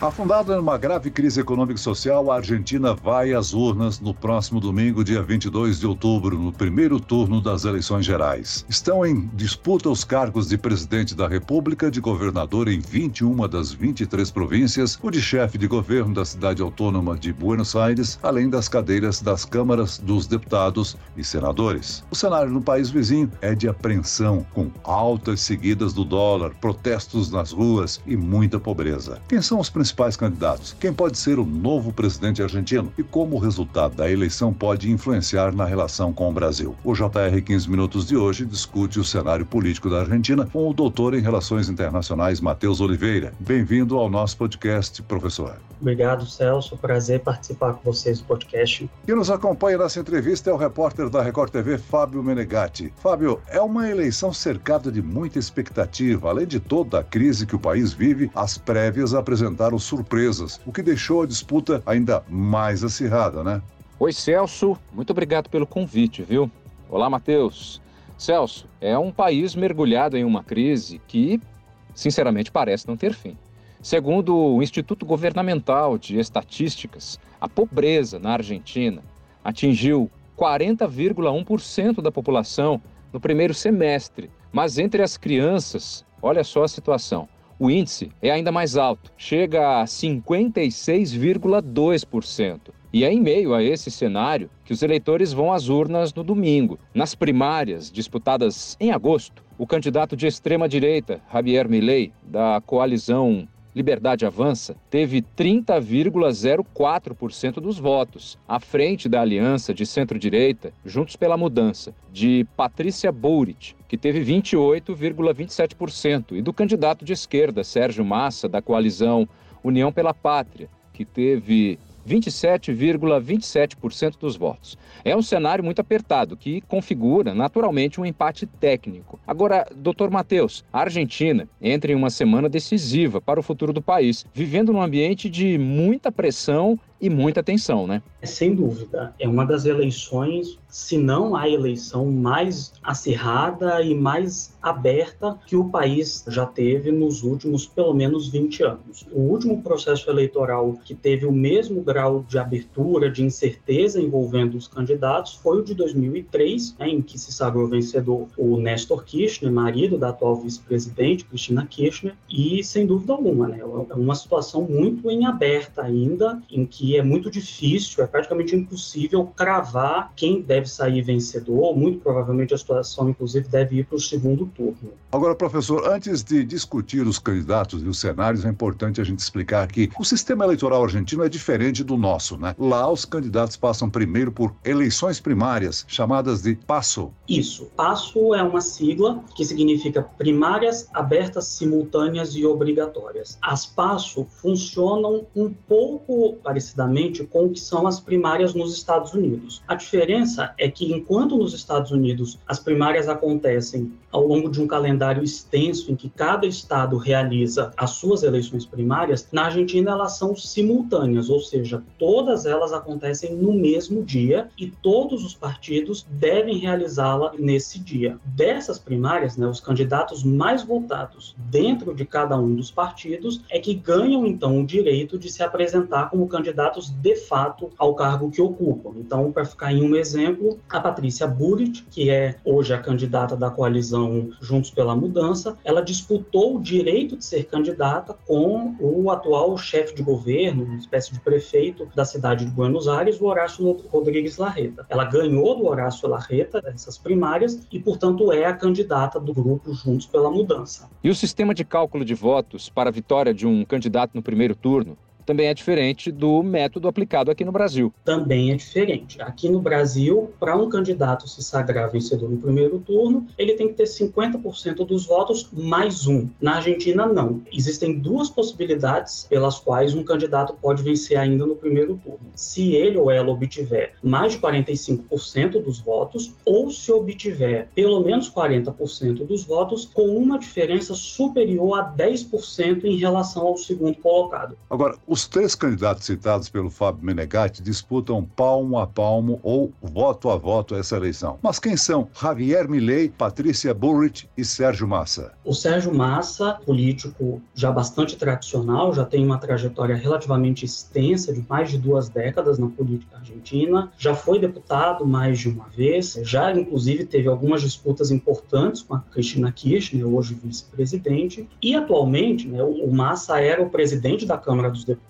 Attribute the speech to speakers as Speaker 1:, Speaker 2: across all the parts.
Speaker 1: Afundada numa grave crise econômica e social, a Argentina vai às urnas no próximo domingo, dia 22 de outubro, no primeiro turno das eleições gerais. Estão em disputa os cargos de presidente da República, de governador em 21 das 23 províncias, o de chefe de governo da cidade autônoma de Buenos Aires, além das cadeiras das câmaras dos deputados e senadores. O cenário no país vizinho é de apreensão, com altas seguidas do dólar, protestos nas ruas e muita pobreza. Quem são os principais principais candidatos. Quem pode ser o novo presidente argentino e como o resultado da eleição pode influenciar na relação com o Brasil. O JR 15 Minutos de hoje discute o cenário político da Argentina com o doutor em Relações Internacionais Matheus Oliveira. Bem-vindo ao nosso podcast, professor.
Speaker 2: Obrigado, Celso. Prazer participar com vocês do podcast.
Speaker 1: Quem nos acompanha nessa entrevista é o repórter da Record TV, Fábio Menegatti. Fábio, é uma eleição cercada de muita expectativa. Além de toda a crise que o país vive, as prévias apresentaram surpresas, o que deixou a disputa ainda mais acirrada, né?
Speaker 3: Oi, Celso. Muito obrigado pelo convite, viu? Olá, Matheus. Celso, é um país mergulhado em uma crise que, sinceramente, parece não ter fim. Segundo o Instituto Governamental de Estatísticas, a pobreza na Argentina atingiu 40,1% da população no primeiro semestre. Mas entre as crianças, olha só a situação: o índice é ainda mais alto, chega a 56,2%. E é em meio a esse cenário que os eleitores vão às urnas no domingo. Nas primárias, disputadas em agosto, o candidato de extrema-direita, Javier Milei, da coalizão Liberdade Avança teve 30,04% dos votos, à frente da aliança de centro-direita Juntos pela Mudança, de Patrícia Bourit, que teve 28,27%, e do candidato de esquerda Sérgio Massa, da coalizão União pela Pátria, que teve 27,27% dos votos. É um cenário muito apertado que configura naturalmente um empate técnico. Agora, doutor Matheus, a Argentina entra em uma semana decisiva para o futuro do país, vivendo num ambiente de muita pressão e muita tensão, né?
Speaker 2: Sem dúvida, é uma das eleições, se não a eleição mais acirrada e mais aberta que o país já teve nos últimos pelo menos 20 anos. O último processo eleitoral que teve o mesmo grau de abertura, de incerteza envolvendo os candidatos foi o de 2003, né, em que se sagrou vencedor o Néstor Kirchner, marido da atual vice-presidente Cristina Kirchner, e sem dúvida alguma, né, é uma situação muito em aberta ainda, em que é muito difícil, é praticamente impossível cravar quem deve sair vencedor. Muito provavelmente a situação, inclusive, deve ir para o segundo turno.
Speaker 1: Agora, professor, antes de discutir os candidatos e os cenários, é importante a gente explicar que o sistema eleitoral argentino é diferente do nosso, né? Lá, os candidatos passam primeiro por eleições primárias, chamadas de PASSO.
Speaker 2: Isso. PASSO é uma sigla que significa primárias abertas, simultâneas e obrigatórias. As PASSO funcionam um pouco parecidas parecidamente com o que são as primárias nos Estados Unidos. A diferença é que, enquanto nos Estados Unidos as primárias acontecem ao longo de um calendário extenso em que cada estado realiza as suas eleições primárias, na Argentina elas são simultâneas, ou seja, todas elas acontecem no mesmo dia e todos os partidos devem realizá-la nesse dia. Dessas primárias, né, os candidatos mais votados dentro de cada um dos partidos é que ganham então o direito de se apresentar como candidato candidatos de fato ao cargo que ocupam. Então, para ficar em um exemplo, a Patrícia Burit, que é hoje a candidata da coalizão Juntos pela Mudança, ela disputou o direito de ser candidata com o atual chefe de governo, uma espécie de prefeito da cidade de Buenos Aires, o Horácio Rodrigues Larreta. Ela ganhou do Horácio Larreta essas primárias e, portanto, é a candidata do grupo Juntos pela Mudança.
Speaker 3: E o sistema de cálculo de votos para a vitória de um candidato no primeiro turno também é diferente do método aplicado aqui no Brasil.
Speaker 2: Também é diferente. Aqui no Brasil, para um candidato se sagrar vencedor no primeiro turno, ele tem que ter 50% dos votos mais um. Na Argentina, não. Existem duas possibilidades pelas quais um candidato pode vencer ainda no primeiro turno. Se ele ou ela obtiver mais de 45% dos votos, ou se obtiver pelo menos 40% dos votos, com uma diferença superior a 10% em relação ao segundo colocado.
Speaker 1: Agora, o Os três candidatos citados pelo Fábio Menegatti disputam palmo a palmo ou voto a voto essa eleição. Mas quem são Javier Milei, Patrícia Burrich e Sérgio Massa?
Speaker 2: O Sérgio Massa, político já bastante tradicional, já tem uma trajetória relativamente extensa de mais de duas décadas na política argentina, já foi deputado mais de uma vez, já inclusive teve algumas disputas importantes com a Cristina Kirchner, hoje vice-presidente, e atualmente né, o Massa era o presidente da Câmara dos Deputados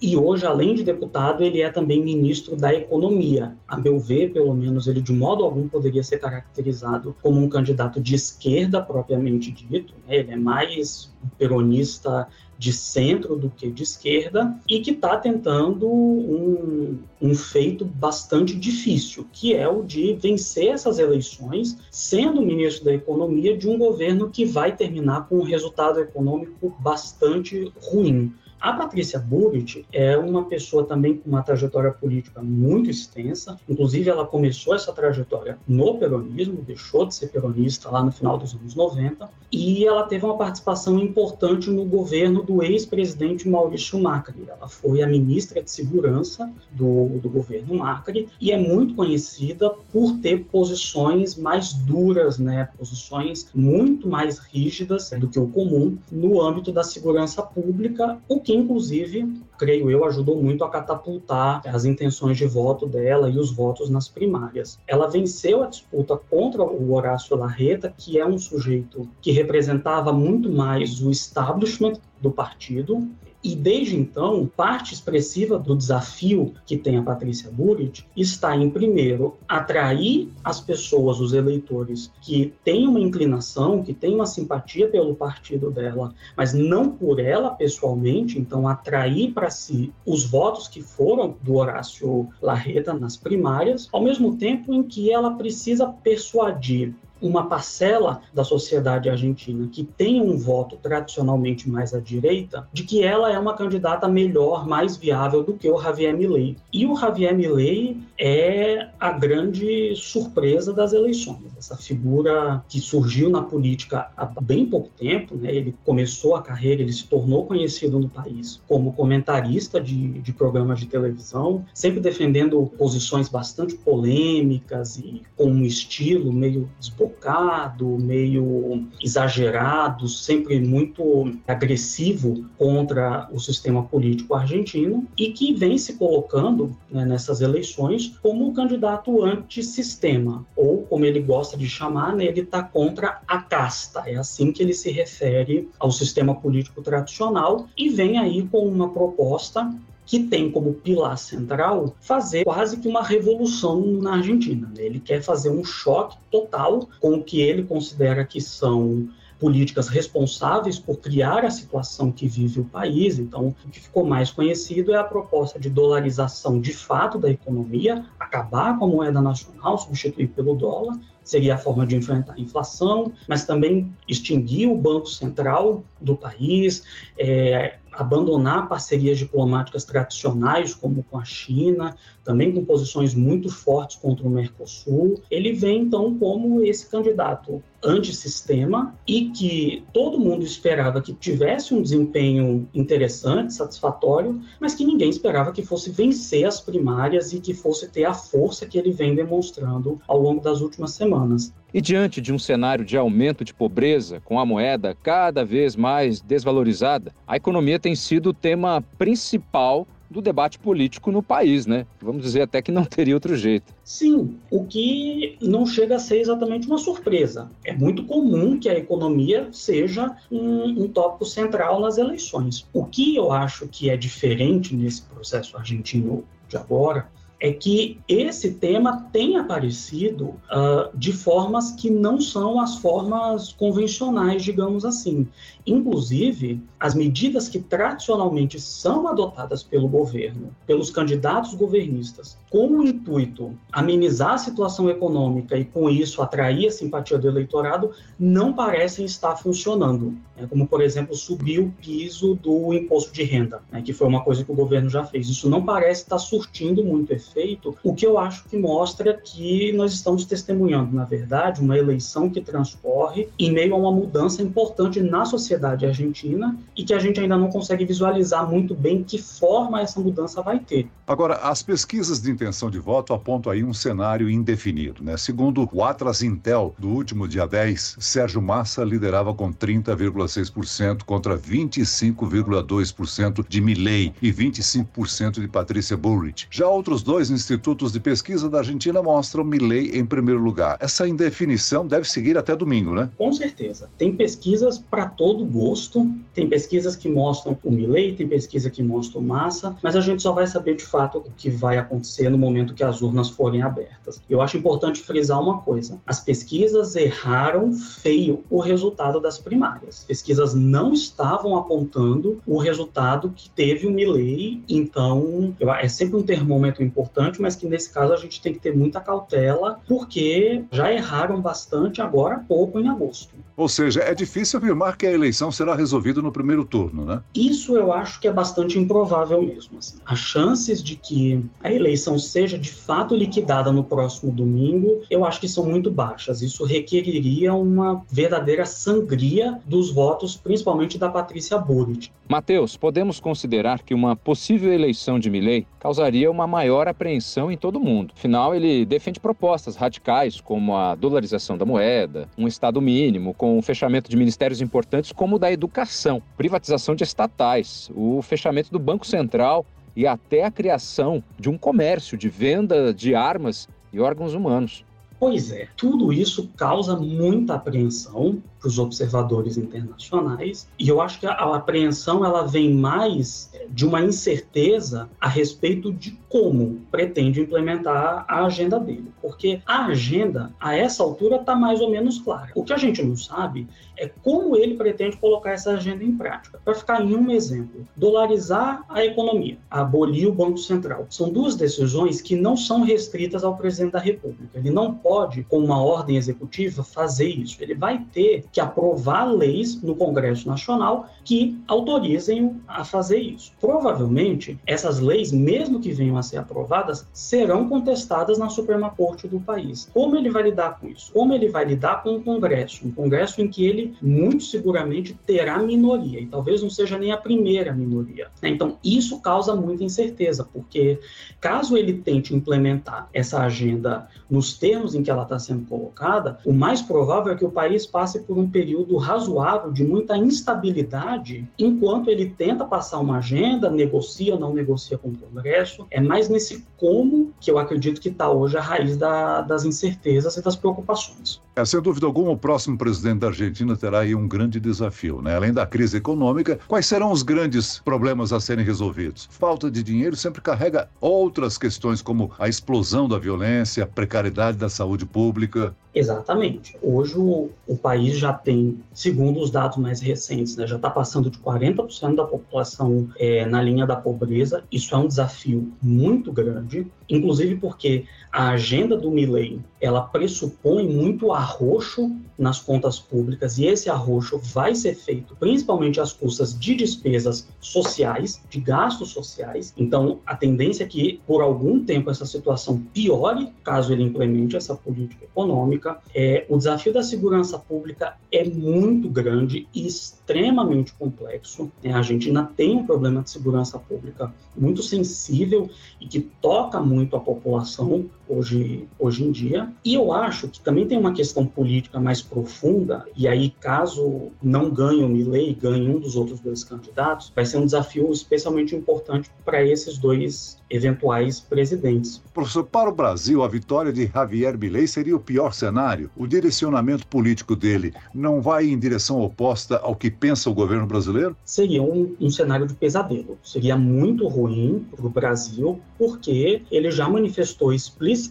Speaker 2: e hoje, além de deputado, ele é também ministro da Economia. A meu ver, pelo menos, ele de modo algum poderia ser caracterizado como um candidato de esquerda propriamente dito, né? ele é mais peronista de centro do que de esquerda e que está tentando um, um feito bastante difícil, que é o de vencer essas eleições sendo ministro da Economia de um governo que vai terminar com um resultado econômico bastante ruim. A Patrícia Burrit é uma pessoa também com uma trajetória política muito extensa, inclusive ela começou essa trajetória no peronismo, deixou de ser peronista lá no final dos anos 90, e ela teve uma participação importante no governo do ex-presidente Maurício Macri. Ela foi a ministra de Segurança do, do governo Macri e é muito conhecida por ter posições mais duras, né, posições muito mais rígidas do que o comum no âmbito da segurança pública, o que que inclusive, creio eu, ajudou muito a catapultar as intenções de voto dela e os votos nas primárias. Ela venceu a disputa contra o Horácio Larreta, que é um sujeito que representava muito mais o establishment do partido, e desde então, parte expressiva do desafio que tem a Patrícia Burrit está em, primeiro, atrair as pessoas, os eleitores, que têm uma inclinação, que têm uma simpatia pelo partido dela, mas não por ela pessoalmente, então atrair para si os votos que foram do Horácio Larreta nas primárias, ao mesmo tempo em que ela precisa persuadir uma parcela da sociedade argentina que tem um voto tradicionalmente mais à direita, de que ela é uma candidata melhor, mais viável do que o Javier Milei. E o Javier Milei é a grande surpresa das eleições. Essa figura que surgiu na política há bem pouco tempo, né? ele começou a carreira, ele se tornou conhecido no país como comentarista de, de programas de televisão, sempre defendendo posições bastante polêmicas e com um estilo meio desbocado desbocado, meio exagerado, sempre muito agressivo contra o sistema político argentino e que vem se colocando né, nessas eleições como um candidato antissistema, ou como ele gosta de chamar, né, ele está contra a casta. É assim que ele se refere ao sistema político tradicional e vem aí com uma proposta que tem como pilar central fazer quase que uma revolução na Argentina. Ele quer fazer um choque total com o que ele considera que são políticas responsáveis por criar a situação que vive o país. Então, o que ficou mais conhecido é a proposta de dolarização de fato da economia, acabar com a moeda nacional, substituir pelo dólar, seria a forma de enfrentar a inflação, mas também extinguir o Banco Central do país, é, abandonar parcerias diplomáticas tradicionais, como com a China, também com posições muito fortes contra o Mercosul. Ele vem, então, como esse candidato antissistema e que todo mundo esperava que tivesse um desempenho interessante, satisfatório, mas que ninguém esperava que fosse vencer as primárias e que fosse ter a força que ele vem demonstrando ao longo das últimas semanas.
Speaker 3: E diante de um cenário de aumento de pobreza, com a moeda cada vez mais desvalorizada, a economia tem sido o tema principal do debate político no país, né? Vamos dizer até que não teria outro jeito.
Speaker 2: Sim, o que não chega a ser exatamente uma surpresa. É muito comum que a economia seja um, um tópico central nas eleições. O que eu acho que é diferente nesse processo argentino de agora é que esse tema tem aparecido uh, de formas que não são as formas convencionais, digamos assim. Inclusive, as medidas que tradicionalmente são adotadas pelo governo, pelos candidatos governistas, com o intuito amenizar a situação econômica e com isso atrair a simpatia do eleitorado, não parecem estar funcionando. Né? Como, por exemplo, subir o piso do imposto de renda, né? que foi uma coisa que o governo já fez. Isso não parece estar surtindo muito efeito feito, o que eu acho que mostra que nós estamos testemunhando, na verdade, uma eleição que transcorre em meio a uma mudança importante na sociedade argentina e que a gente ainda não consegue visualizar muito bem que forma essa mudança vai ter.
Speaker 1: Agora, as pesquisas de intenção de voto apontam aí um cenário indefinido. Né? Segundo o Atlas Intel do último dia 10, Sérgio Massa liderava com 30,6% contra 25,2% de Milley e 25% de Patrícia Bullrich. Já outros dois institutos de pesquisa da Argentina mostram Milley em primeiro lugar. Essa indefinição deve seguir até domingo, né?
Speaker 2: Com certeza. Tem pesquisas para todo gosto, tem pesquisas que mostram o Milley, tem pesquisa que mostra o Massa, mas a gente só vai saber de fato o que vai acontecer no momento que as urnas forem abertas. Eu acho importante frisar uma coisa: as pesquisas erraram feio o resultado das primárias. Pesquisas não estavam apontando o resultado que teve o Milley, então é sempre um termômetro importante, mas que nesse caso a gente tem que ter muita cautela, porque já erraram bastante agora há pouco em agosto.
Speaker 1: Ou seja, é difícil afirmar que a eleição será resolvida no primeiro turno, né?
Speaker 2: Isso eu acho que é bastante improvável mesmo. Assim. As chances de que a eleição seja de fato liquidada no próximo domingo, eu acho que são muito baixas. Isso requeriria uma verdadeira sangria dos votos, principalmente da Patrícia Burrit.
Speaker 3: Matheus, podemos considerar que uma possível eleição de Milley causaria uma maior apreensão em todo o mundo. Afinal, ele defende propostas radicais como a dolarização da moeda, um Estado mínimo, com o fechamento de ministérios importantes como o da educação, privatização de estatais, o fechamento do Banco Central e até a criação de um comércio de venda de armas e órgãos humanos.
Speaker 2: Pois é, tudo isso causa muita apreensão para os observadores internacionais e eu acho que a apreensão ela vem mais de uma incerteza a respeito de como pretende implementar a agenda dele, porque a agenda a essa altura está mais ou menos clara. O que a gente não sabe é como ele pretende colocar essa agenda em prática. Para ficar em um exemplo, dolarizar a economia, abolir o Banco Central. São duas decisões que não são restritas ao presidente da República. Ele não pode, com uma ordem executiva, fazer isso. Ele vai ter que aprovar leis no Congresso Nacional que autorizem a fazer isso. Provavelmente, essas leis, mesmo que venham a ser aprovadas, serão contestadas na Suprema Corte do país. Como ele vai lidar com isso? Como ele vai lidar com o Congresso? Um Congresso em que ele, muito seguramente, terá minoria, e talvez não seja nem a primeira minoria. Então, isso causa muita incerteza, porque caso ele tente implementar essa agenda nos termos em que ela está sendo colocada, o mais provável é que o país passe por um período razoável de muita instabilidade, enquanto ele tenta passar uma agenda, negocia não negocia com o Congresso. É mais nesse como que eu acredito que está hoje a raiz da, das incertezas e das preocupações.
Speaker 1: É, sem dúvida alguma, o próximo presidente da Argentina terá aí um grande desafio. Né? Além da crise econômica, quais serão os grandes problemas a serem resolvidos? Falta de dinheiro sempre carrega outras questões, como a explosão da violência, a precariedade da saúde pública.
Speaker 2: Exatamente. Hoje o, o país já tem, segundo os dados mais recentes, né, já está passando de 40% da população é, na linha da pobreza. Isso é um desafio muito grande, inclusive porque a agenda do Milley ela pressupõe muito arroxo nas contas públicas e esse arroxo vai ser feito principalmente às custas de despesas sociais, de gastos sociais. Então, a tendência é que por algum tempo essa situação piore caso ele implemente essa política econômica. É, o desafio da segurança pública é muito grande e extremamente complexo. É, a Argentina tem um problema de segurança pública muito sensível e que toca muito a população hoje, hoje em dia. E eu acho que também tem uma questão política mais profunda, e aí, caso não ganhe o Milley, ganhe um dos outros dois candidatos, vai ser um desafio especialmente importante para esses dois eventuais presidentes.
Speaker 1: Professor, para o Brasil, a vitória de Javier Milei seria o pior cenário. O direcionamento político dele não vai em direção oposta ao que pensa o governo brasileiro?
Speaker 2: Seria um, um cenário de pesadelo. Seria muito ruim para o Brasil, porque ele já manifestou explicitamente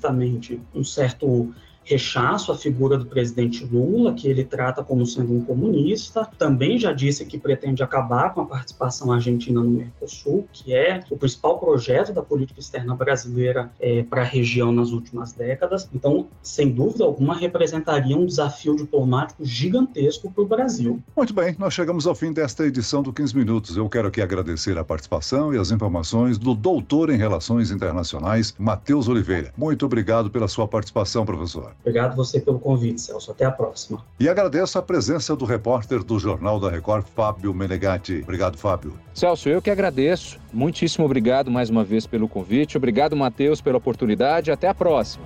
Speaker 2: um certo rechaço à figura do presidente Lula, que ele trata como sendo um comunista. Também já disse que pretende acabar com a participação argentina no Mercosul, que é o principal projeto da política externa brasileira é, para a região nas últimas décadas. Então, sem dúvida alguma, representaria um desafio diplomático gigantesco para o Brasil.
Speaker 1: Muito bem, nós chegamos ao fim desta edição do 15 Minutos. Eu quero aqui agradecer a participação e as informações do doutor em Relações Internacionais, Matheus Oliveira. Muito obrigado pela sua participação, professor.
Speaker 2: Obrigado você pelo convite, Celso. Até a próxima.
Speaker 1: E agradeço a presença do repórter do Jornal da Record, Fábio Menegatti. Obrigado, Fábio.
Speaker 3: Celso, eu que agradeço. Muitíssimo obrigado mais uma vez pelo convite. Obrigado, Matheus, pela oportunidade. Até a próxima.